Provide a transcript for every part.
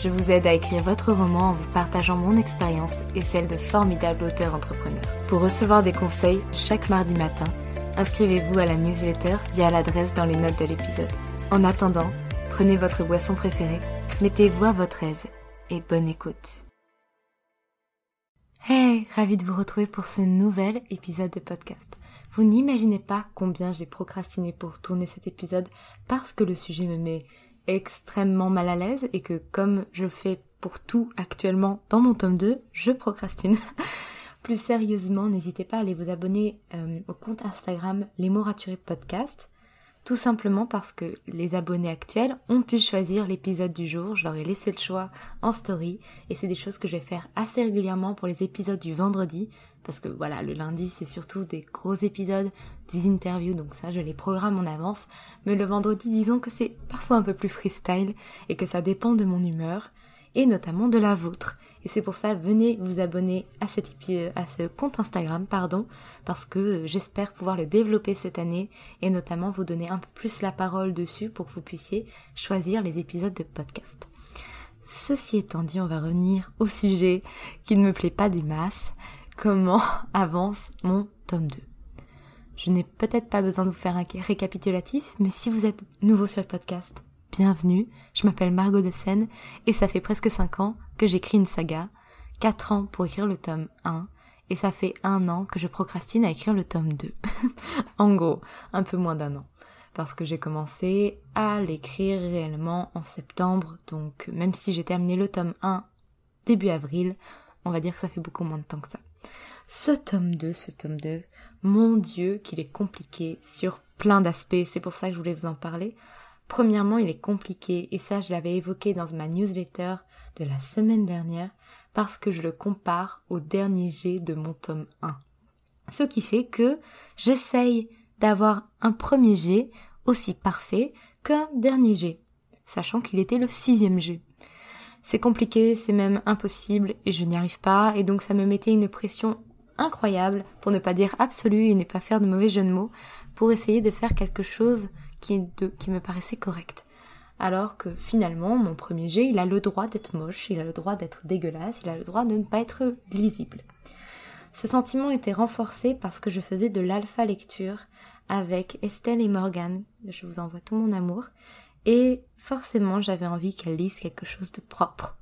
je vous aide à écrire votre roman en vous partageant mon expérience et celle de formidables auteurs entrepreneurs. Pour recevoir des conseils chaque mardi matin, inscrivez-vous à la newsletter via l'adresse dans les notes de l'épisode. En attendant, prenez votre boisson préférée, mettez-vous à votre aise et bonne écoute. Hey, ravi de vous retrouver pour ce nouvel épisode de podcast. Vous n'imaginez pas combien j'ai procrastiné pour tourner cet épisode parce que le sujet me met extrêmement mal à l'aise et que comme je fais pour tout actuellement dans mon tome 2, je procrastine. Plus sérieusement, n'hésitez pas à aller vous abonner euh, au compte Instagram Les mots raturés podcast tout simplement parce que les abonnés actuels ont pu choisir l'épisode du jour, je leur ai laissé le choix en story. Et c'est des choses que je vais faire assez régulièrement pour les épisodes du vendredi. Parce que voilà, le lundi c'est surtout des gros épisodes, des interviews. Donc ça je les programme en avance, mais le vendredi disons que c'est parfois un peu plus freestyle et que ça dépend de mon humeur et notamment de la vôtre. Et c'est pour ça, venez vous abonner à, ce compte Instagram, pardon, parce que euh, j'espère pouvoir le développer cette année et notamment vous donner un peu plus la parole dessus pour que vous puissiez choisir les épisodes de podcast. Ceci étant dit, on va revenir au sujet qui ne me plaît pas des masses. Comment avance mon tome 2 Je n'ai peut-être pas besoin de vous faire un récapitulatif, mais si vous êtes nouveau sur le podcast, bienvenue, je m'appelle Margot de Seine et ça fait presque 5 ans que j'écris une saga, 4 ans pour écrire le tome 1 et ça fait un an que je procrastine à écrire le tome 2. en gros, un peu moins d'un an. Parce que j'ai commencé à l'écrire réellement en septembre, donc même si j'ai terminé le tome 1 début avril, on va dire que ça fait beaucoup moins de temps que ça. Ce tome 2, ce tome 2, mon dieu qu'il est compliqué sur plein d'aspects, c'est pour ça que je voulais vous en parler. Premièrement, il est compliqué, et ça je l'avais évoqué dans ma newsletter de la semaine dernière, parce que je le compare au dernier G de mon tome 1. Ce qui fait que j'essaye d'avoir un premier G aussi parfait qu'un dernier G, sachant qu'il était le sixième G. C'est compliqué, c'est même impossible, et je n'y arrive pas, et donc ça me mettait une pression incroyable, pour ne pas dire absolue et ne pas faire de mauvais jeu de mots, pour essayer de faire quelque chose qui, me paraissait correct. Alors que finalement, mon premier jet, il a le droit d'être moche, il a le droit d'être dégueulasse, il a le droit de ne pas être lisible. Ce sentiment était renforcé parce que je faisais de l'alpha lecture avec Estelle et Morgane, je vous envoie tout mon amour, et forcément j'avais envie qu'elles lisent quelque chose de propre.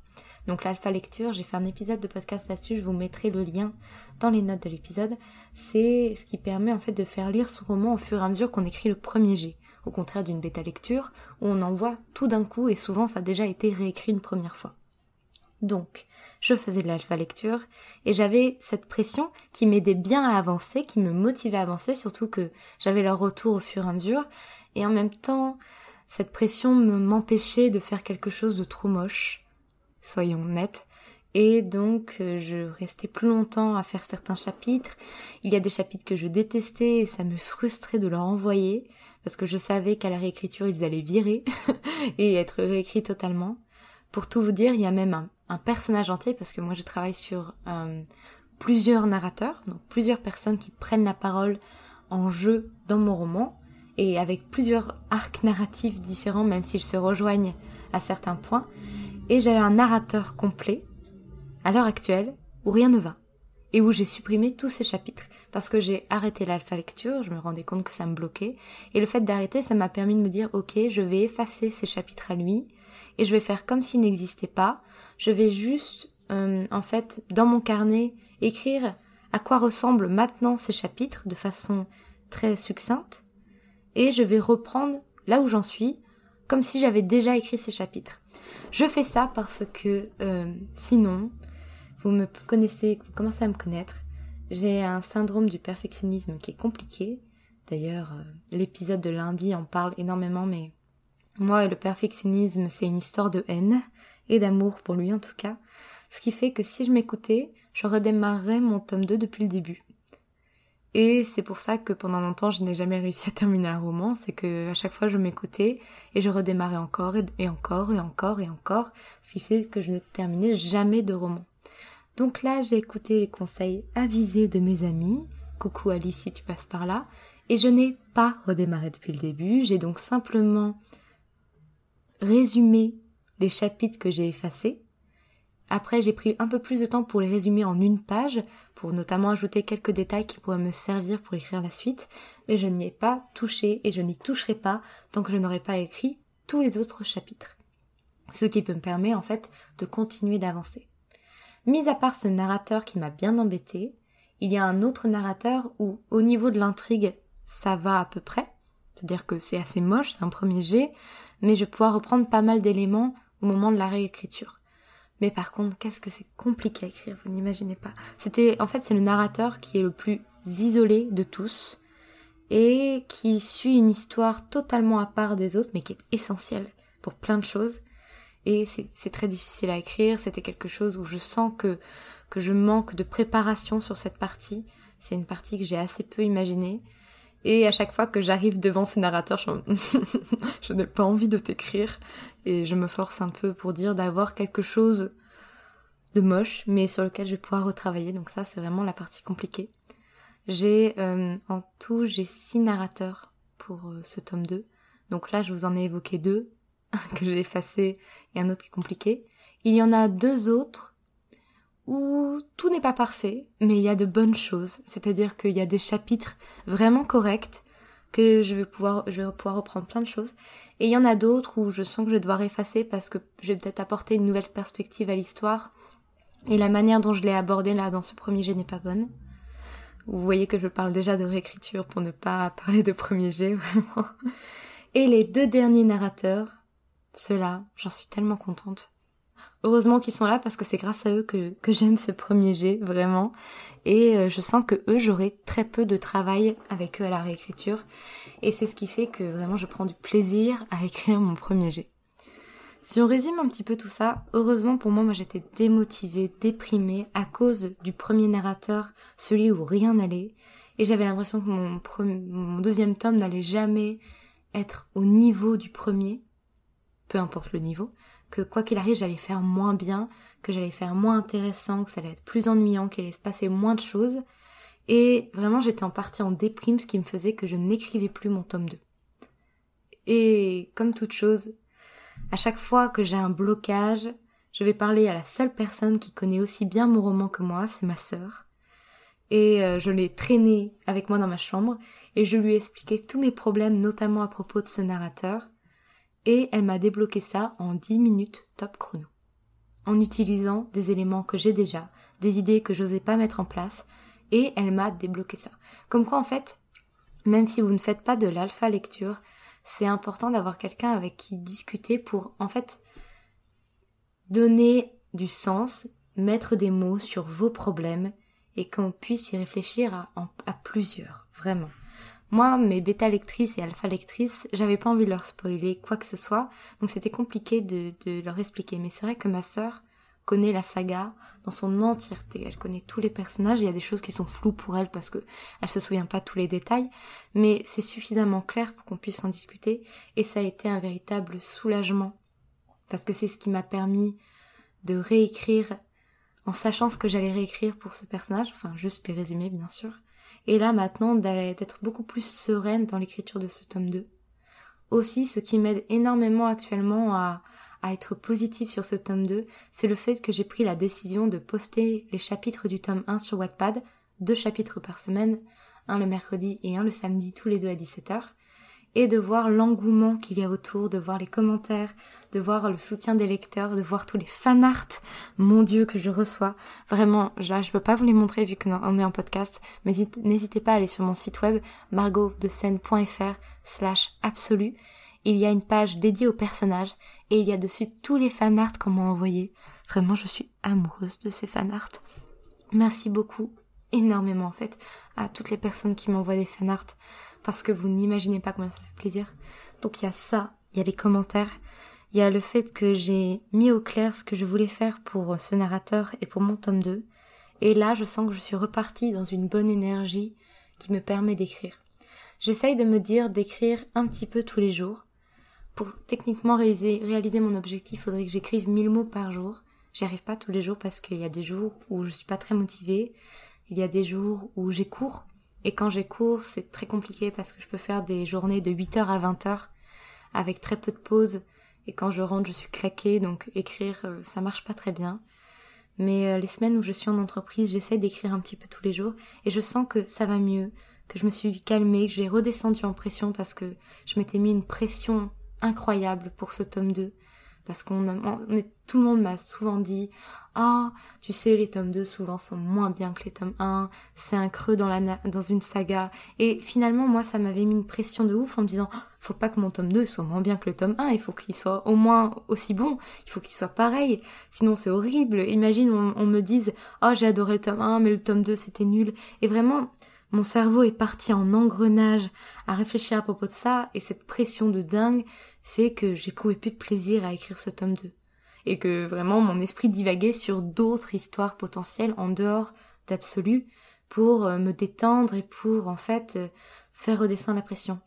Donc l'alpha lecture, j'ai fait un épisode de podcast là-dessus, je vous mettrai le lien dans les notes de l'épisode. C'est ce qui permet en fait de faire lire son roman au fur et à mesure qu'on écrit le premier jet au contraire d'une bêta lecture, où on envoie tout d'un coup et souvent ça a déjà été réécrit une première fois. Donc, je faisais de l'alpha lecture et j'avais cette pression qui m'aidait bien à avancer, qui me motivait à avancer, surtout que j'avais leur retour au fur et à mesure. Et en même temps, cette pression m'empêchait de faire quelque chose de trop moche, soyons honnêtes. Et donc, euh, je restais plus longtemps à faire certains chapitres. Il y a des chapitres que je détestais et ça me frustrait de leur envoyer parce que je savais qu'à la réécriture ils allaient virer et être réécrits totalement. Pour tout vous dire, il y a même un, personnage entier parce que moi je travaille sur euh, plusieurs narrateurs, donc plusieurs personnes qui prennent la parole en jeu dans mon roman, et avec plusieurs arcs narratifs différents, même s'ils se rejoignent à certains points. Et j'ai un narrateur complet, à l'heure actuelle, où rien ne va. Et où j'ai supprimé tous ces chapitres. Parce que j'ai arrêté l'alpha lecture, je me rendais compte que ça me bloquait. Et le fait d'arrêter, ça m'a permis de me dire, ok, je vais effacer ces chapitres à lui, et je vais faire comme s'ils n'existaient pas. Je vais juste, euh, en fait, dans mon carnet, écrire à quoi ressemblent maintenant ces chapitres de façon très succincte et je vais reprendre là où j'en suis comme si j'avais déjà écrit ces chapitres. Je fais ça parce que euh, sinon, vous me connaissez, vous commencez à me connaître, j'ai un syndrome du perfectionnisme qui est compliqué. D'ailleurs, euh, l'épisode de lundi en parle énormément, mais moi, le perfectionnisme, c'est une histoire de haine et d'amour pour lui en tout cas. Ce qui fait que si je m'écoutais, je redémarrerais mon tome 2 depuis le début. Et c'est pour ça que pendant longtemps, je n'ai jamais réussi à terminer un roman. C'est que à chaque fois, je m'écoutais et je redémarrais encore et, encore et encore et encore. Ce qui fait que je ne terminais jamais de roman. Donc là, j'ai écouté les conseils avisés de mes amis. Coucou Alice si tu passes par là. Et je n'ai pas redémarré depuis le début. J'ai donc simplement résumé les chapitres que j'ai effacés après, j'ai pris un peu plus de temps pour les résumer en une page, pour notamment ajouter quelques détails qui pourraient me servir pour écrire la suite, mais je n'y ai pas touché et je n'y toucherai pas tant que je n'aurai pas écrit tous les autres chapitres. Ce qui peut me permettre en fait de continuer d'avancer. Mis à part ce narrateur qui m'a bien embêté, il y a un autre narrateur où au niveau de l'intrigue ça va à peu près, c'est-à-dire que c'est assez moche, c'est un premier jet, mais je vais pouvoir reprendre pas mal d'éléments au moment de la réécriture. Mais par contre, qu'est-ce que c'est compliqué à écrire, vous n'imaginez pas. C'était, en fait, c'est le narrateur qui est le plus isolé de tous et qui suit une histoire totalement à part des autres, mais qui est essentielle pour plein de choses. Et c'est très difficile à écrire. C'était quelque chose où je sens que que je manque de préparation sur cette partie. C'est une partie que j'ai assez peu imaginée. Et à chaque fois que j'arrive devant ce narrateur, je, n'ai pas envie de t'écrire. Et je me force un peu pour dire d'avoir quelque chose de moche, mais sur lequel je vais pouvoir retravailler. Donc ça, c'est vraiment la partie compliquée. J'ai euh, en tout, j'ai six narrateurs pour euh, ce tome 2. Donc là, je vous en ai évoqué deux que j'ai effacé et un autre qui est compliqué. Il y en a deux autres où tout n'est pas parfait, mais il y a de bonnes choses. C'est-à-dire qu'il y a des chapitres vraiment corrects que je vais pouvoir, je vais pouvoir reprendre plein de choses. Et il y en a d'autres où je sens que je vais devoir effacer parce que je vais peut-être apporter une nouvelle perspective à l'histoire. Et la manière dont je l'ai abordé là dans ce premier jet n'est pas bonne. Vous voyez que je parle déjà de réécriture pour ne pas parler de premier jet. Et les deux derniers narrateurs, ceux-là, j'en suis tellement contente. Heureusement qu'ils sont là parce que c'est grâce à eux que, j'aime ce premier jet, vraiment. Et euh, je sens que eux, j'aurai très peu de travail avec eux à la réécriture. Et c'est ce qui fait que vraiment je prends du plaisir à écrire mon premier jet. Si on résume un petit peu tout ça, heureusement pour moi, moi j'étais démotivée, déprimée à cause du premier narrateur, celui où rien n'allait. Et j'avais l'impression que mon deuxième tome n'allait jamais être au niveau du premier, peu importe le niveau que quoi qu'il arrive, j'allais faire moins bien, que j'allais faire moins intéressant, que ça allait être plus ennuyant, qu'il allait se passer moins de choses. Et vraiment, j'étais en partie en déprime, ce qui me faisait que je n'écrivais plus mon tome 2. Et comme toute chose, à chaque fois que j'ai un blocage, je vais parler à la seule personne qui connaît aussi bien mon roman que moi, c'est ma sœur. Et euh, je l'ai traînée avec moi dans ma chambre et je lui ai expliqué tous mes problèmes, notamment à propos de ce narrateur et elle m'a débloqué ça en 10 minutes top chrono. En utilisant des éléments que j'ai déjà, des idées que j'osais pas mettre en place, et elle m'a débloqué ça. Comme quoi en fait, même si vous ne faites pas de l'alpha lecture, c'est important d'avoir quelqu'un avec qui discuter pour en fait donner du sens, mettre des mots sur vos problèmes et qu'on puisse y réfléchir à, à plusieurs, vraiment. Moi, mes bêta lectrices et alpha lectrices, j'avais pas envie de leur spoiler quoi que ce soit, donc c'était compliqué de, leur expliquer. Mais c'est vrai que ma sœur connaît la saga dans son entièreté. Elle connaît tous les personnages. Il y a des choses qui sont floues pour elle parce que elle se souvient pas tous les détails, mais c'est suffisamment clair pour qu'on puisse en discuter. Et ça a été un véritable soulagement parce que c'est ce qui m'a permis de réécrire en sachant ce que j'allais réécrire pour ce personnage, enfin juste les résumés bien sûr. Et là maintenant d'être beaucoup plus sereine dans l'écriture de ce tome 2. Aussi, ce qui m'aide énormément actuellement à, être positive sur ce tome 2, c'est le fait que j'ai pris la décision de poster les chapitres du tome 1 sur Wattpad, deux chapitres par semaine, un le mercredi et un le samedi, tous les deux à 17h et de voir l'engouement qu'il y a autour, de voir les commentaires, de voir le soutien des lecteurs, de voir tous les fanarts, mon dieu, que je reçois. Vraiment, là, je peux pas vous les montrer vu qu'on est en podcast, mais n'hésitez pas à aller sur mon site web margotdescène.fr slash absolu. Il y a une page dédiée aux personnages et il y a dessus tous les fanarts qu'on m'a envoyés. Vraiment, je suis amoureuse de ces fanarts. Merci beaucoup, énormément en fait, à toutes les personnes qui m'envoient des fanarts parce que vous n'imaginez pas combien ça fait plaisir. Donc il y a ça, il y a les commentaires, il y a le fait que j'ai mis au clair ce que je voulais faire pour ce narrateur et pour mon tome 2. Et là, je sens que je suis repartie dans une bonne énergie qui me permet d'écrire. J'essaye de me dire d'écrire un petit peu tous les jours. Pour techniquement réaliser, réaliser mon objectif, il faudrait que j'écrive 1000 mots par jour. J'y arrive pas tous les jours parce qu'il y a des jours où je suis pas très motivée. Il y a des jours où j'ai cours et quand j'ai cours, c'est très compliqué parce que je peux faire des journées de 8h à 20h avec très peu de pauses. Et quand je rentre, je suis claquée, donc écrire, euh, ça marche pas très bien. Mais euh, les semaines où je suis en entreprise, j'essaie d'écrire un petit peu tous les jours et je sens que ça va mieux, que je me suis calmée, que j'ai redescendu en pression parce que je m'étais mis une pression incroyable pour ce tome 2 parce qu'on tout le monde m'a souvent dit ah tu sais les tomes 2 souvent sont moins bien que les tomes 1 c'est un creux dans la dans une saga. Et finalement moi ça m'avait mis une pression de ouf en me disant faut pas que mon tome 2 soit moins bien que le tome 1 il faut qu'il soit au moins aussi bon il faut qu'il soit pareil sinon c'est horrible. Imagine on, on me dise oh j'ai adoré le tome 1 mais le tome 2 c'était nul. Et vraiment mon cerveau est parti en engrenage à réfléchir à propos de ça et cette pression de dingue fait que j'éprouvais plus de plaisir à écrire ce tome 2. Et que vraiment mon esprit divaguait sur d'autres histoires potentielles en dehors d'absolu pour euh, me détendre et pour en fait euh, faire redescendre la pression.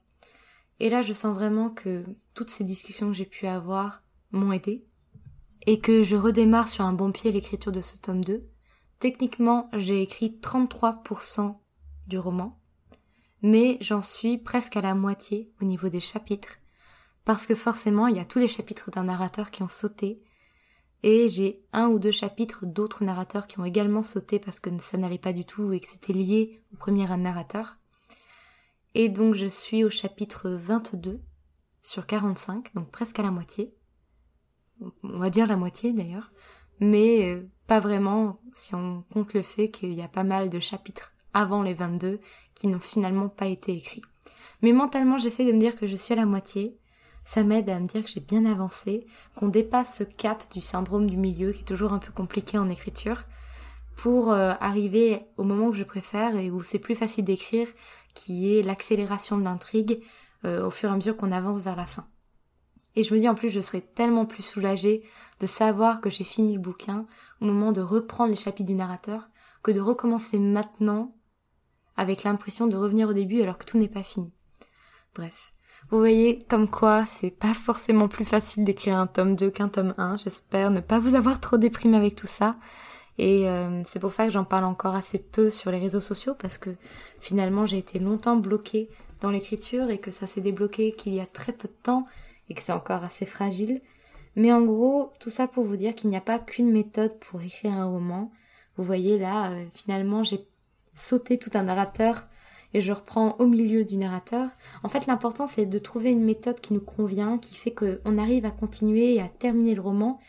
Et là je sens vraiment que toutes ces discussions que j'ai pu avoir m'ont aidé et que je redémarre sur un bon pied l'écriture de ce tome 2. Techniquement j'ai écrit 33% du roman, mais j'en suis presque à la moitié au niveau des chapitres parce que forcément il y a tous les chapitres d'un narrateur qui ont sauté et j'ai un ou deux chapitres d'autres narrateurs qui ont également sauté parce que ça n'allait pas du tout et que c'était lié au premier narrateur. Et donc je suis au chapitre 22 sur 45, donc presque à la moitié. On va dire la moitié d'ailleurs, mais euh, pas vraiment si on compte le fait qu'il y a pas mal de chapitres avant les 22 qui n'ont finalement pas été écrits. Mais mentalement j'essaie de me dire que je suis à la moitié ça m'aide à me dire que j'ai bien avancé, qu'on dépasse ce cap du syndrome du milieu qui est toujours un peu compliqué en écriture, pour euh, arriver au moment que je préfère et où c'est plus facile d'écrire, qui est l'accélération de l'intrigue euh, au fur et à mesure qu'on avance vers la fin. Et je me dis en plus je serais tellement plus soulagée de savoir que j'ai fini le bouquin au moment de reprendre les chapitres du narrateur que de recommencer maintenant avec l'impression de revenir au début alors que tout n'est pas fini. Bref, vous voyez comme quoi c'est pas forcément plus facile d'écrire un tome 2 qu'un tome 1. J'espère ne pas vous avoir trop déprimé avec tout ça. Et euh, c'est pour ça que j'en parle encore assez peu sur les réseaux sociaux parce que finalement j'ai été longtemps bloquée dans l'écriture et que ça s'est débloqué qu'il y a très peu de temps et que c'est encore assez fragile. Mais en gros, tout ça pour vous dire qu'il n'y a pas qu'une méthode pour écrire un roman. Vous voyez là, euh, finalement j'ai sauté tout un narrateur et je reprends au milieu du narrateur. En fait, l'important c'est de trouver une méthode qui nous convient, qui fait qu'on arrive à continuer et à terminer le roman.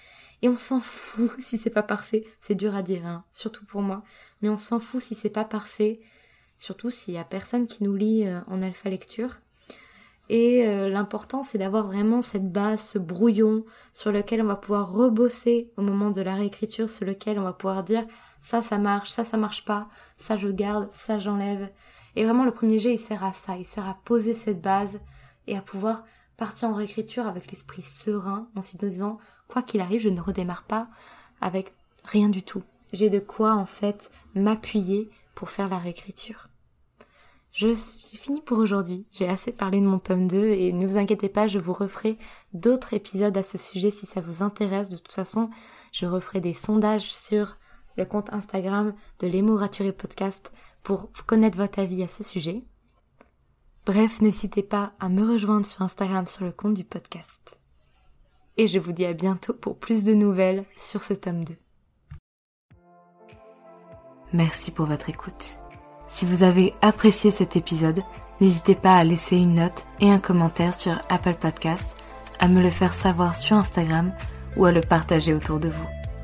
Et on s'en fout si c'est pas parfait. C'est dur à dire, hein, surtout pour moi. Mais on s'en fout si c'est pas parfait. Surtout s'il y a personne qui nous lit euh, en alpha lecture. Et euh, l'important, c'est d'avoir vraiment cette base, ce brouillon sur lequel on va pouvoir rebosser au moment de la réécriture, sur lequel on va pouvoir dire ça, ça marche, ça, ça marche pas, ça je garde, ça j'enlève. Et vraiment, le premier jet, il sert à ça. Il sert à poser cette base et à pouvoir partir en réécriture avec l'esprit serein en se disant, quoi qu'il arrive, je ne redémarre pas avec rien du tout. J'ai de quoi, en fait, m'appuyer pour faire la réécriture. Je j'ai fini pour aujourd'hui. J'ai assez parlé de mon tome 2 et ne vous inquiétez pas, je vous referai d'autres épisodes à ce sujet si ça vous intéresse. De toute façon, je referai des sondages sur le compte Instagram de l'Emo Raturé Podcast pour connaître votre avis à ce sujet. Bref, n'hésitez pas à me rejoindre sur Instagram sur le compte du podcast. Et je vous dis à bientôt pour plus de nouvelles sur ce tome 2. Merci pour votre écoute. Si vous avez apprécié cet épisode, n'hésitez pas à laisser une note et un commentaire sur Apple Podcast, à me le faire savoir sur Instagram ou à le partager autour de vous.